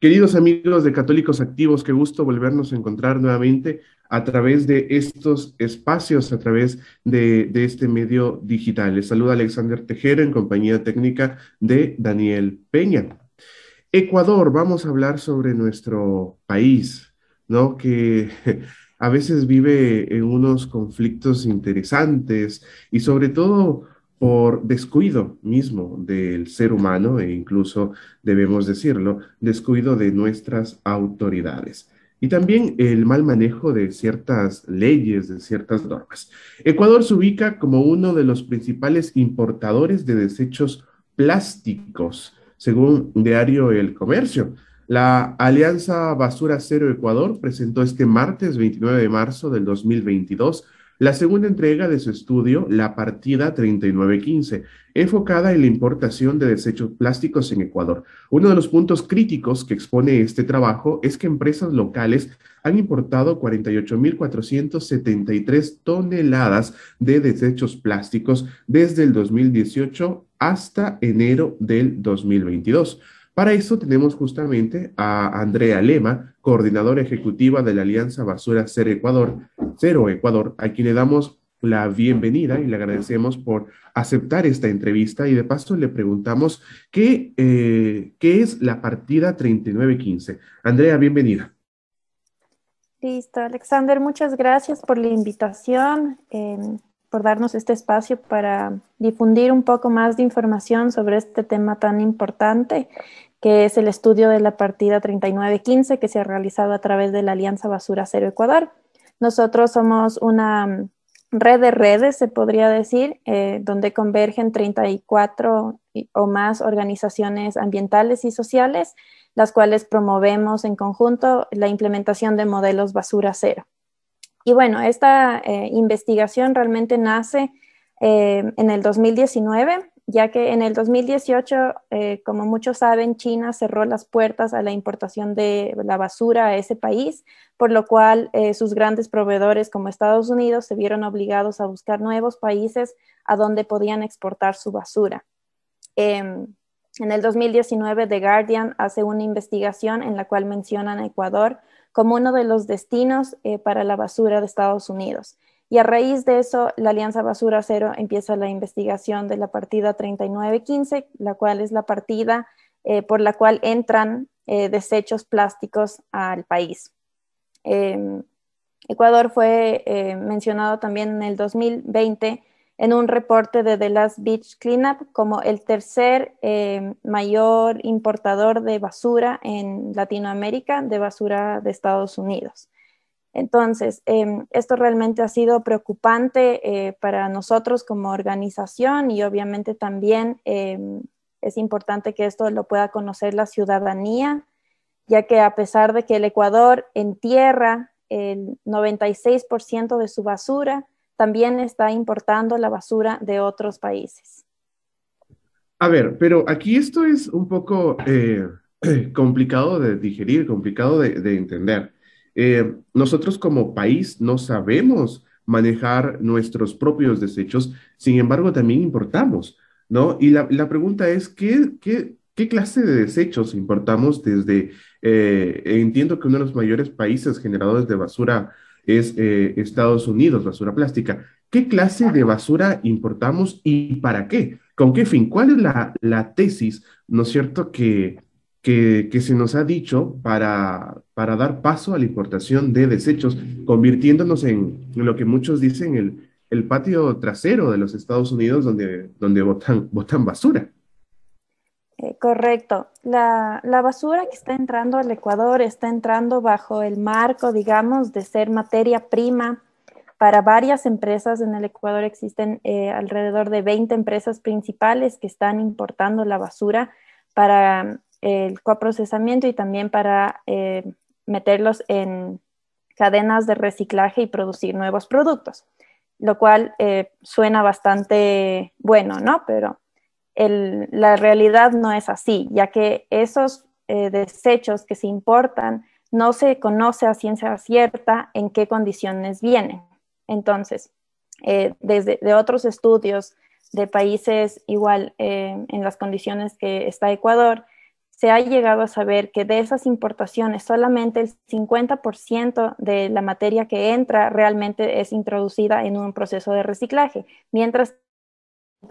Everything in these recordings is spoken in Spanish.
Queridos amigos de Católicos Activos, qué gusto volvernos a encontrar nuevamente a través de estos espacios, a través de, este medio digital. Les saluda Alexander Tejero en compañía técnica de Daniel Peña. Ecuador, vamos a hablar sobre nuestro país, ¿no? Que a veces vive en unos conflictos interesantes y sobre todo por descuido mismo del ser humano e incluso, debemos decirlo, descuido de nuestras autoridades. Y también el mal manejo de ciertas leyes, de ciertas normas. Ecuador se ubica como uno de los principales importadores de desechos plásticos, según Diario El Comercio. La Alianza Basura Cero Ecuador presentó este martes 29 de marzo del 2022 la segunda entrega de su estudio, la partida 3915, enfocada en la importación de desechos plásticos en Ecuador. Uno de los puntos críticos que expone este trabajo es que empresas locales han importado 48.473 toneladas de desechos plásticos desde el 2018 hasta enero del 2022. Para eso tenemos justamente a Andrea Lema, coordinadora ejecutiva de la Alianza Basura Cero Ecuador, Cero Ecuador, a quien le damos la bienvenida y le agradecemos por aceptar esta entrevista y de paso le preguntamos qué, eh, qué es la partida 3915. Andrea, bienvenida. Listo, Alexander, muchas gracias por la invitación, em, por darnos este espacio para difundir un poco más de información sobre este tema tan importante que es el estudio de la partida 3915 que se ha realizado a través de la Alianza Basura Cero Ecuador. Nosotros somos una mm, red de redes, se podría decir, eh, donde convergen 34 o más organizaciones ambientales y sociales, las cuales promovemos en conjunto la implementación de modelos basura cero. Y bueno, esta eh, investigación realmente nace eh, en el 2019 ya que en el 2018, eh, como muchos saben, China cerró las puertas a la importación de la basura a ese país, por lo cual eh, sus grandes proveedores como Estados Unidos se vieron obligados a buscar nuevos países a donde podían exportar su basura. Em, en el 2019, The Guardian hace una investigación en la cual mencionan a Ecuador como uno de los destinos eh, para la basura de Estados Unidos. Y a raíz de eso, la Alianza Basura Cero empieza la investigación de la partida 3915, la cual es la partida eh, por la cual entran eh, desechos plásticos al país. Em, Ecuador fue eh, mencionado también en el 2020 en un reporte de The Last Beach Cleanup como el tercer mayor importador de basura en Latinoamérica, de basura de Estados Unidos. Entonces, em, esto realmente ha sido preocupante eh, para nosotros como organización y obviamente también em, es importante que esto lo pueda conocer la ciudadanía, ya que a pesar de que el Ecuador entierra el 96% de su basura, también está importando la basura de otros países. A ver, pero aquí esto es un poco eh, complicado de digerir, complicado de entender. Eh, nosotros como país no sabemos manejar nuestros propios desechos, sin embargo también importamos, ¿no? Y la, pregunta es, ¿qué, qué, clase de desechos importamos desde, eh, entiendo que uno de los mayores países generadores de basura es eh, Estados Unidos, basura plástica. ¿Qué clase de basura importamos y para qué? ¿Con qué fin? ¿Cuál es la, la tesis, ¿no es cierto?, que, que, se nos ha dicho para, para dar paso a la importación de desechos, convirtiéndonos en, lo que muchos dicen el, el patio trasero de los Estados Unidos donde, donde botan, botan basura. Eh, correcto. La, la, basura que está entrando al Ecuador está entrando bajo el marco, digamos, de ser materia prima para varias empresas. En el Ecuador existen eh, alrededor de 20 empresas principales que están importando la basura para el coprocesamiento y también para eh, meterlos en cadenas de reciclaje y producir nuevos productos, lo cual eh, suena bastante bueno, ¿no? Pero la realidad no es así, ya que esos eh, desechos que se importan no se conoce a ciencia cierta en qué condiciones vienen. Entonces, desde de otros estudios de países igual en las condiciones que está Ecuador, se ha llegado a saber que de esas importaciones solamente el 50% de la materia que entra realmente es introducida en un proceso de reciclaje, mientras el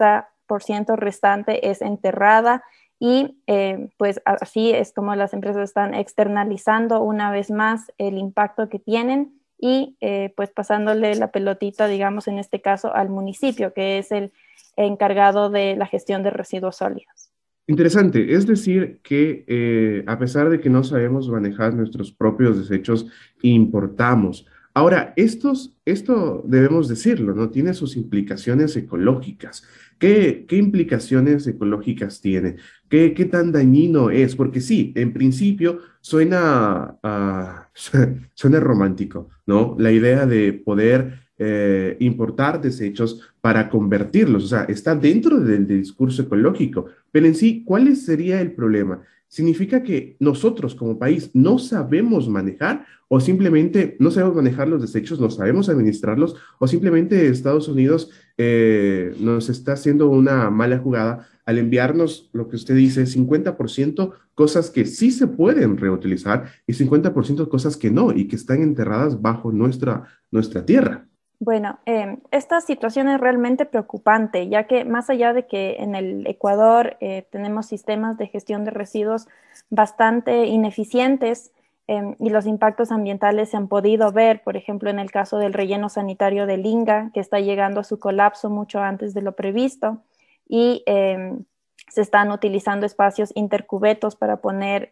50% restante es enterrada y eh, pues así es como las empresas están externalizando una vez más el impacto que tienen y eh, pues pasándole la pelotita, digamos, en este caso al municipio, que es el encargado de la gestión de residuos sólidos. Interesante, es decir, que eh, a pesar de que no sabemos manejar nuestros propios desechos, importamos. Ahora, estos, esto debemos decirlo, ¿no? Tiene sus implicaciones ecológicas. ¿Qué, qué implicaciones ecológicas tiene? ¿Qué, ¿Qué, tan dañino es? Porque sí, en principio suena, uh, suena romántico, ¿no? La idea de poder eh, importar desechos para convertirlos, o sea, está dentro del, discurso ecológico, pero en sí, ¿cuál sería el problema? ¿Significa que nosotros como país no sabemos manejar o simplemente no sabemos manejar los desechos, no sabemos administrarlos o simplemente Estados Unidos eh, nos está haciendo una mala jugada al enviarnos lo que usted dice, 50% cosas que sí se pueden reutilizar y 50% cosas que no y que están enterradas bajo nuestra, nuestra tierra? Bueno, em, esta situación es realmente preocupante, ya que más allá de que en el Ecuador eh, tenemos sistemas de gestión de residuos bastante ineficientes em, y los impactos ambientales se han podido ver, por ejemplo, en el caso del relleno sanitario de Linga, que está llegando a su colapso mucho antes de lo previsto, y em, se están utilizando espacios intercubetos para poner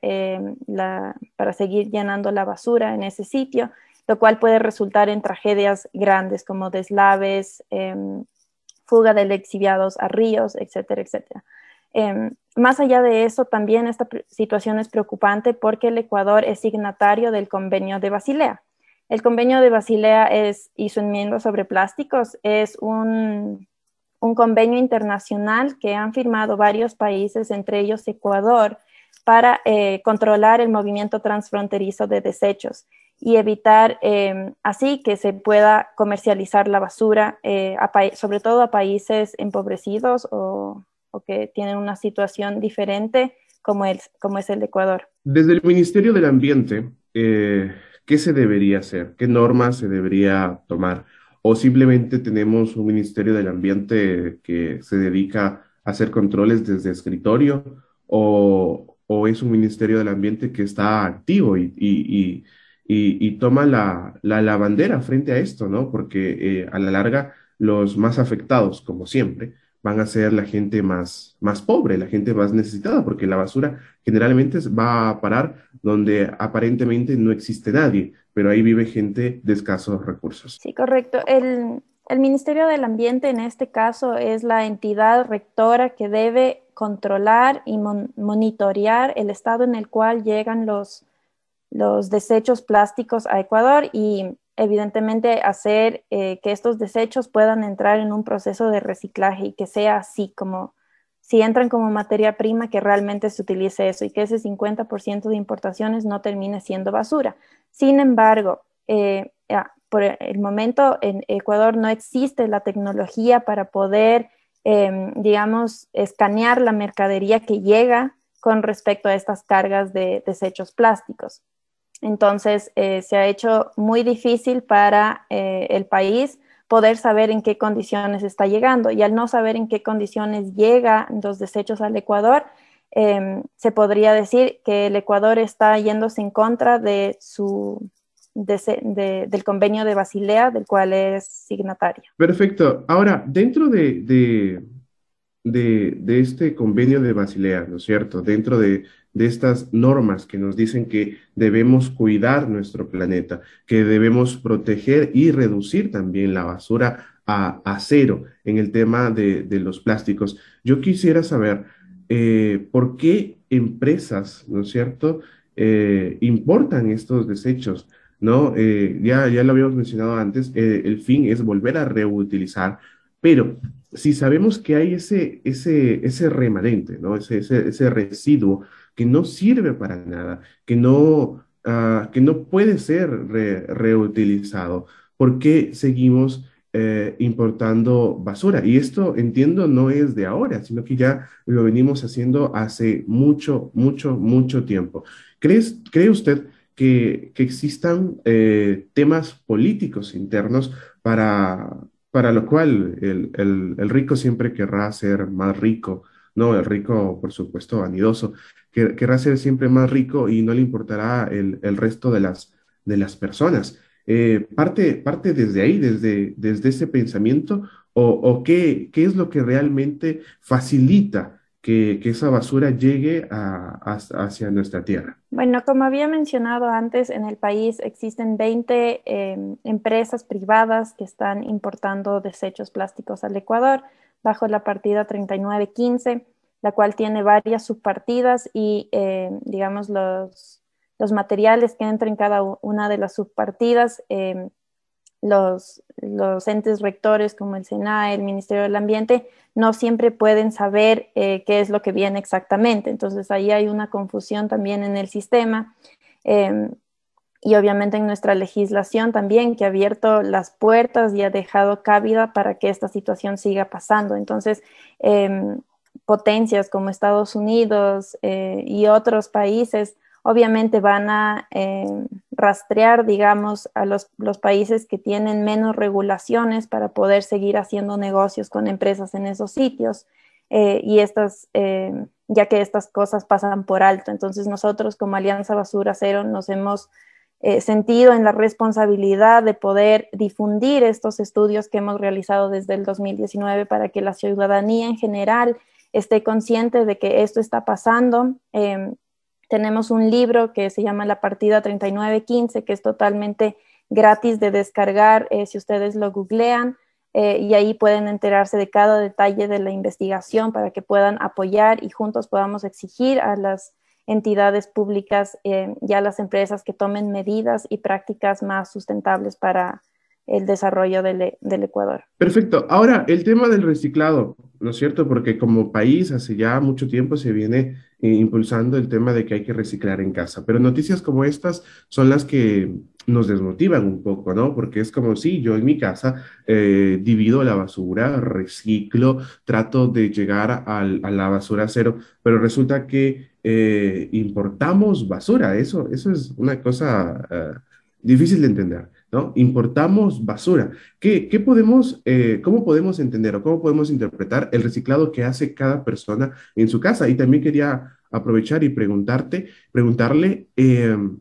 para seguir llenando la basura en ese sitio lo cual puede resultar en tragedias grandes como deslaves, em, fuga de lexiviados a ríos, etcétera, etcétera. Em, más allá de eso, también esta situación es preocupante porque el Ecuador es signatario del convenio de Basilea. El convenio de Basilea es, y su enmienda sobre plásticos es un, un convenio internacional que han firmado varios países, entre ellos Ecuador, para eh, controlar el movimiento transfronterizo de desechos y evitar em, así que se pueda comercializar la basura, eh, sobre todo a países empobrecidos o, que tienen una situación diferente como, el, como es el Ecuador. Desde el Ministerio del Ambiente, eh, ¿qué se debería hacer? ¿Qué normas se debería tomar? ¿O simplemente tenemos un Ministerio del Ambiente que se dedica a hacer controles desde escritorio? ¿O, o es un Ministerio del Ambiente que está activo y, toma la, la, bandera frente a esto, ¿no? Porque eh, a la larga los más afectados, como siempre, van a ser la gente más, más pobre, la gente más necesitada, porque la basura generalmente va a parar donde aparentemente no existe nadie, pero ahí vive gente de escasos recursos. Sí, correcto. El, el Ministerio del Ambiente en este caso es la entidad rectora que debe controlar y monitorear el estado en el cual llegan los, los desechos plásticos a Ecuador y evidentemente hacer eh, que estos desechos puedan entrar en un proceso de reciclaje y que sea así como si entran como materia prima que realmente se utilice eso y que ese 50% de importaciones no termine siendo basura. Sin embargo, eh, por el momento en Ecuador no existe la tecnología para poder, em, digamos, escanear la mercadería que llega con respecto a estas cargas de desechos plásticos. Entonces, eh, se ha hecho muy difícil para eh, el país poder saber en qué condiciones está llegando. Y al no saber en qué condiciones llegan los desechos al Ecuador, em, se podría decir que el Ecuador está yéndose en contra de su, del convenio de Basilea, del cual es signatario. Perfecto. Ahora, dentro de, de este convenio de Basilea, ¿no es cierto? Dentro de, de estas normas que nos dicen que debemos cuidar nuestro planeta, que debemos proteger y reducir también la basura a, cero en el tema de, los plásticos. Yo quisiera saber eh, por qué empresas, ¿no es cierto?, eh, importan estos desechos. ¿no? Eh, ya, ya lo habíamos mencionado antes, el fin es volver a reutilizar, pero si sabemos que hay ese, ese, ese remanente, ¿no? ese, ese residuo que no sirve para nada, que no, ah, que no puede ser reutilizado. ¿Por qué seguimos eh, importando basura. Y esto, entiendo, no es de ahora, sino que ya lo venimos haciendo hace mucho, mucho, mucho tiempo. ¿Crees, ¿Cree usted que, existan eh, temas políticos internos para, para lo cual el, el, rico siempre querrá ser más rico? No, el rico, por supuesto, vanidoso, querrá ser siempre más rico y no le importará el, el resto de las, de las personas. Eh, parte, parte desde ahí, desde, desde ese pensamiento, o, qué, qué, es lo que realmente facilita que, que esa basura llegue a, hacia nuestra tierra. Bueno, como había mencionado antes, en el país existen 20 em, empresas privadas que están importando desechos plásticos al Ecuador bajo la partida 3915, la cual tiene varias subpartidas y, em, digamos, los los materiales que entran en cada una de las subpartidas, em, los, los, entes rectores como el SENAE, el Ministerio del Ambiente, no siempre pueden saber eh, qué es lo que viene exactamente. Entonces ahí hay una confusión también en el sistema. Em, y obviamente en nuestra legislación también que ha abierto las puertas y ha dejado cabida para que esta situación siga pasando. Entonces, em, potencias como Estados Unidos eh, y otros países obviamente van a eh, rastrear, digamos, a los, países que tienen menos regulaciones para poder seguir haciendo negocios con empresas en esos sitios. Eh, y estas, eh, ya que estas cosas pasan por alto. Entonces nosotros como Alianza Basura Cero nos hemos sentido en la responsabilidad de poder difundir estos estudios que hemos realizado desde el 2019 para que la ciudadanía en general esté consciente de que esto está pasando tenemos un libro que se llama La Partida 3915, que es totalmente gratis de descargar eh, si ustedes lo googlean. Eh, y ahí pueden enterarse de cada detalle de la investigación para que puedan apoyar y juntos podamos exigir a las entidades públicas eh, y a las empresas que tomen medidas y prácticas más sustentables para el desarrollo del, del, Ecuador. Perfecto. Ahora, el tema del reciclado, ¿no es cierto? Porque como país hace ya mucho tiempo se viene eh, impulsando el tema de que hay que reciclar en casa, pero noticias como estas son las que nos desmotivan un poco, ¿no? Porque es como si yo en mi casa eh, divido la basura, reciclo, trato de llegar a la basura cero, pero resulta que eh, importamos basura. Eso, eso es una cosa difícil de entender. ¿No? Importamos basura. ¿Qué, qué podemos, eh, ¿Cómo podemos entender o cómo podemos interpretar el reciclado que hace cada persona en su casa? Y también quería aprovechar y preguntarte, preguntarle, em,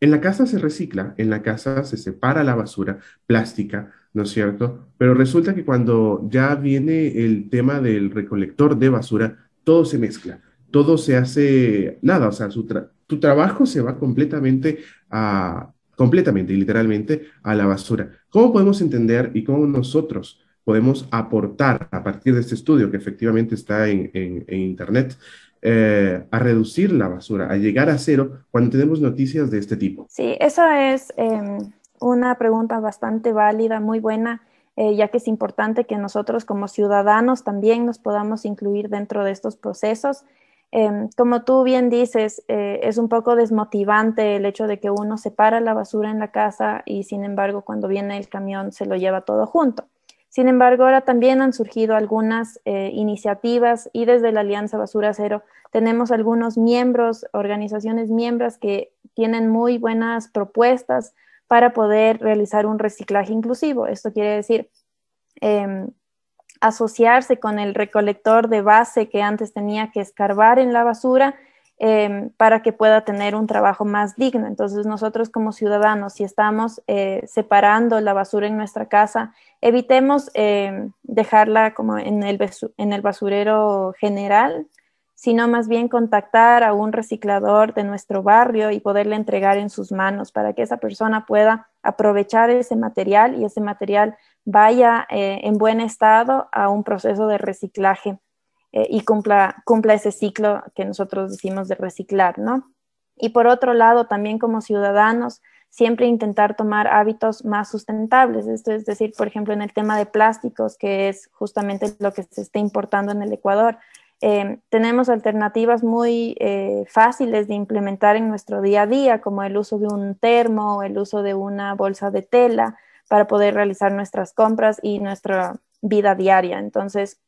en la casa se recicla, en la casa se separa la basura plástica, ¿no es cierto? Pero resulta que cuando ya viene el tema del recolector de basura, todo se mezcla, todo se hace nada, o sea, tu trabajo se va completamente a, completamente y literalmente a la basura. ¿Cómo podemos entender y cómo nosotros podemos aportar a partir de este estudio que efectivamente está en, Internet eh, a reducir la basura, a llegar a cero cuando tenemos noticias de este tipo? Sí, esa es em, una pregunta bastante válida, muy buena. Eh, ya que es importante que nosotros como ciudadanos también nos podamos incluir dentro de estos procesos Em, como tú bien dices, eh, es un poco desmotivante el hecho de que uno separa la basura en la casa y sin embargo cuando viene el camión se lo lleva todo junto. Sin embargo, ahora también han surgido algunas eh, iniciativas y desde la Alianza Basura Cero tenemos algunos miembros, organizaciones miembros que tienen muy buenas propuestas para poder realizar un reciclaje inclusivo. Esto quiere decir, em, asociarse con el recolector de base que antes tenía que escarbar en la basura em, para que pueda tener un trabajo más digno. Entonces nosotros como ciudadanos, si estamos eh, separando la basura en nuestra casa, evitemos em, dejarla como en el, en el basurero general, sino más bien contactar a un reciclador de nuestro barrio y poderle entregar en sus manos para que esa persona pueda aprovechar ese material y ese material vaya eh, en buen estado a un proceso de reciclaje eh, y cumpla, cumpla ese ciclo que nosotros decimos de reciclar, ¿no? Y por otro lado, también como ciudadanos, siempre intentar tomar hábitos más sustentables. Esto es decir, por ejemplo, en el tema de plásticos, que es justamente lo que se está importando en el Ecuador. Eh, tenemos alternativas muy fáciles de implementar en nuestro día a día, como el uso de un termo, el uso de una bolsa de tela, para poder realizar nuestras compras y nuestra vida diaria. Entonces,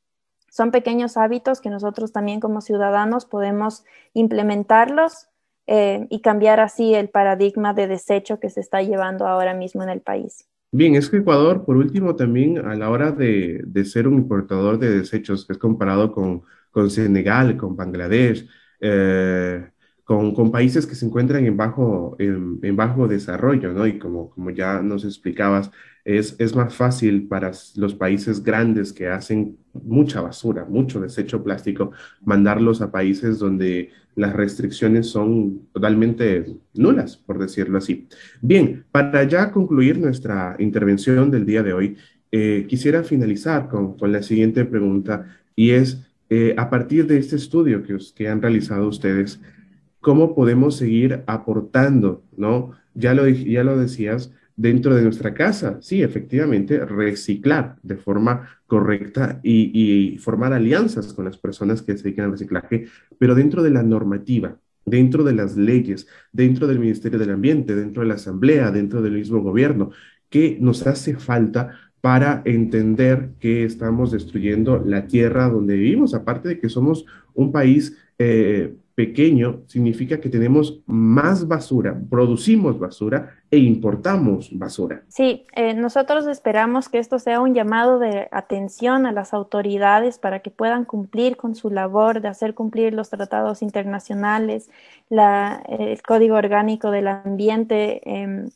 son pequeños hábitos que nosotros también como ciudadanos podemos implementarlos eh, y cambiar así el paradigma de desecho que se está llevando ahora mismo en el país. Bien, es que Ecuador, por último, también a la hora de, ser un importador de desechos, es comparado con, con Senegal, con Bangladesh, eh, con, con, países que se encuentran en bajo, en, bajo desarrollo, ¿no? Y como, como ya nos explicabas, es, es más fácil para los países grandes que hacen mucha basura, mucho desecho plástico, mandarlos a países donde las restricciones son totalmente nulas, por decirlo así. Bien, para ya concluir nuestra intervención del día de hoy, eh, quisiera finalizar con, con, la siguiente pregunta y es, eh, a partir de este estudio que, que han realizado ustedes, ¿cómo podemos seguir aportando, no? Ya lo, ya lo decías, dentro de nuestra casa. Sí, efectivamente, reciclar de forma correcta y, formar alianzas con las personas que se dedican al reciclaje, pero dentro de la normativa, dentro de las leyes, dentro del Ministerio del Ambiente, dentro de la Asamblea, dentro del mismo gobierno, que nos hace falta para entender que estamos destruyendo la tierra donde vivimos, aparte de que somos un país eh, pequeño significa que tenemos más basura, producimos basura e importamos basura. Sí, eh, nosotros esperamos que esto sea un llamado de atención a las autoridades para que puedan cumplir con su labor de hacer cumplir los tratados internacionales, la, el Código Orgánico del Ambiente. Em,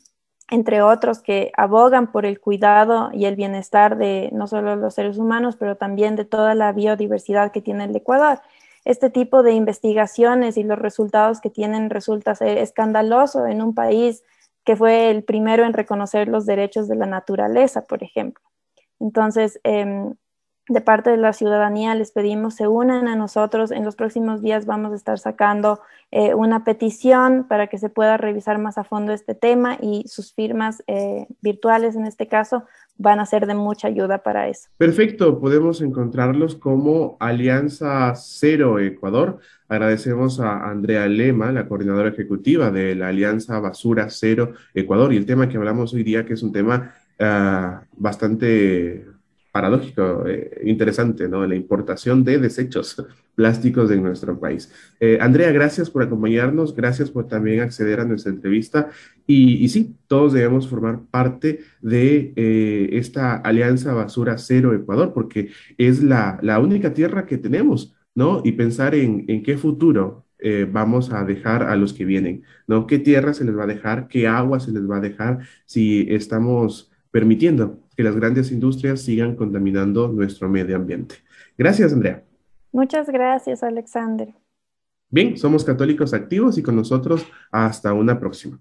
entre otros que abogan por el cuidado y el bienestar de no solo los seres humanos, pero también de toda la biodiversidad que tiene el Ecuador este tipo de investigaciones y los resultados que tienen resulta ser escandaloso en un país que fue el primero en reconocer los derechos de la naturaleza, por ejemplo. Entonces, em, de parte de la ciudadanía les pedimos se unan a nosotros. En los próximos días vamos a estar sacando eh, una petición para que se pueda revisar más a fondo este tema y sus firmas eh, virtuales en este caso van a ser de mucha ayuda para eso. Perfecto, podemos encontrarlos como Alianza Cero Ecuador. Agradecemos a Andrea Lema, la coordinadora ejecutiva de la Alianza Basura Cero Ecuador y el tema que hablamos hoy día que es un tema ah, bastante paradójico, eh, interesante, ¿no? La importación de desechos plásticos en nuestro país. Eh, Andrea, gracias por acompañarnos, gracias por también acceder a nuestra entrevista. Y, sí, todos debemos formar parte de eh, esta Alianza Basura Cero Ecuador, porque es la, la única tierra que tenemos, ¿no? Y pensar en, en qué futuro vamos a dejar a los que vienen, ¿no? ¿Qué tierra se les va a dejar? ¿Qué agua se les va a dejar si estamos permitiendo que las grandes industrias sigan contaminando nuestro medio ambiente. Gracias, Andrea. Muchas gracias, Alexander. Bien, somos católicos activos y con nosotros hasta una próxima.